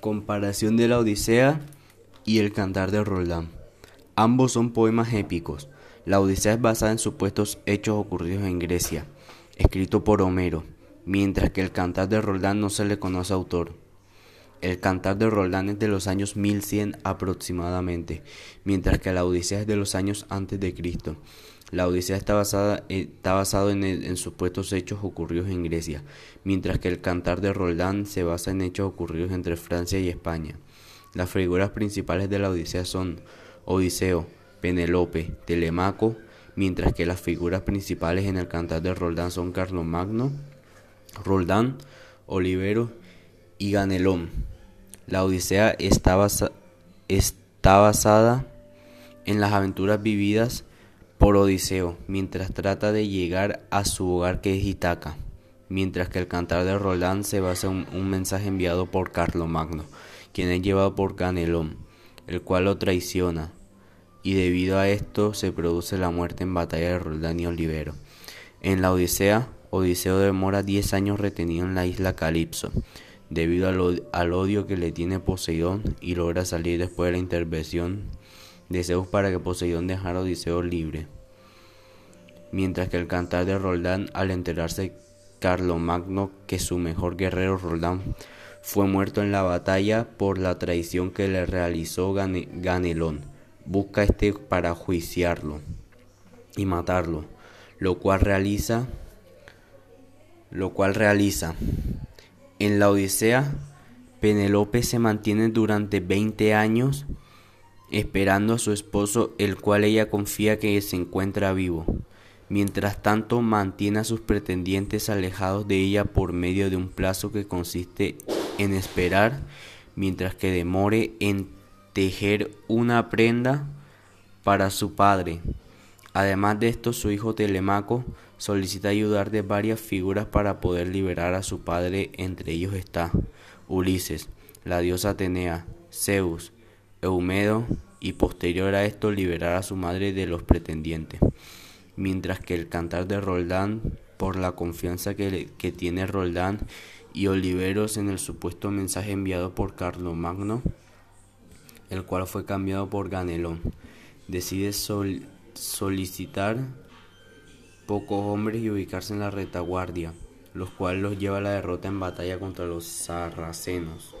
Comparación de la Odisea y el Cantar de Roldán. Ambos son poemas épicos. La Odisea es basada en supuestos hechos ocurridos en Grecia, escrito por Homero, mientras que el Cantar de Roldán no se le conoce autor. El Cantar de Roldán es de los años 1100 aproximadamente, mientras que la Odisea es de los años antes de Cristo. La Odisea está, basada, está basado en, supuestos hechos ocurridos en Grecia, mientras que el Cantar de Roldán se basa en hechos ocurridos entre Francia y España. Las figuras principales de la Odisea son Odiseo, Penelope, Telemaco, mientras que las figuras principales en el Cantar de Roldán son Carlomagno, Roldán, Olivero y Ganelón. La Odisea está, está basada en las aventuras vividas por Odiseo, mientras trata de llegar a su hogar que es Itaca, mientras que el cantar de Roland se basa en un, mensaje enviado por Carlomagno, quien es llevado por Ganelón, el cual lo traiciona, y debido a esto se produce la muerte en batalla de Roldán y Olivero. En la Odisea, Odiseo demora 10 años retenido en la isla Calipso, debido al, al odio que le tiene Poseidón y logra salir después de la intervención de Zeus para que Poseidón dejara a Odiseo libre. Mientras que el cantar de Roldán, al enterarse Carlomagno que su mejor guerrero Roldán fue muerto en la batalla por la traición que le realizó Ganelón, busca este para juiciarlo y matarlo, lo cual realiza lo cual realiza. En la Odisea, Penelope se mantiene durante 20 años esperando a su esposo, el cual ella confía que se encuentra vivo. Mientras tanto, mantiene a sus pretendientes alejados de ella por medio de un plazo que consiste en esperar mientras que demore en tejer una prenda para su padre. Además de esto, su hijo Telemaco solicita ayudar de varias figuras para poder liberar a su padre. Entre ellos está Ulises, la diosa Atenea, Zeus, Eumedo y posterior a esto liberar a su madre de los pretendientes. Mientras que el cantar de Roldán, por la confianza que, tiene Roldán y Oliveros en el supuesto mensaje enviado por Carlomagno, el cual fue cambiado por Ganelón, decide solicitar pocos hombres y ubicarse en la retaguardia, los cuales los lleva a la derrota en batalla contra los sarracenos.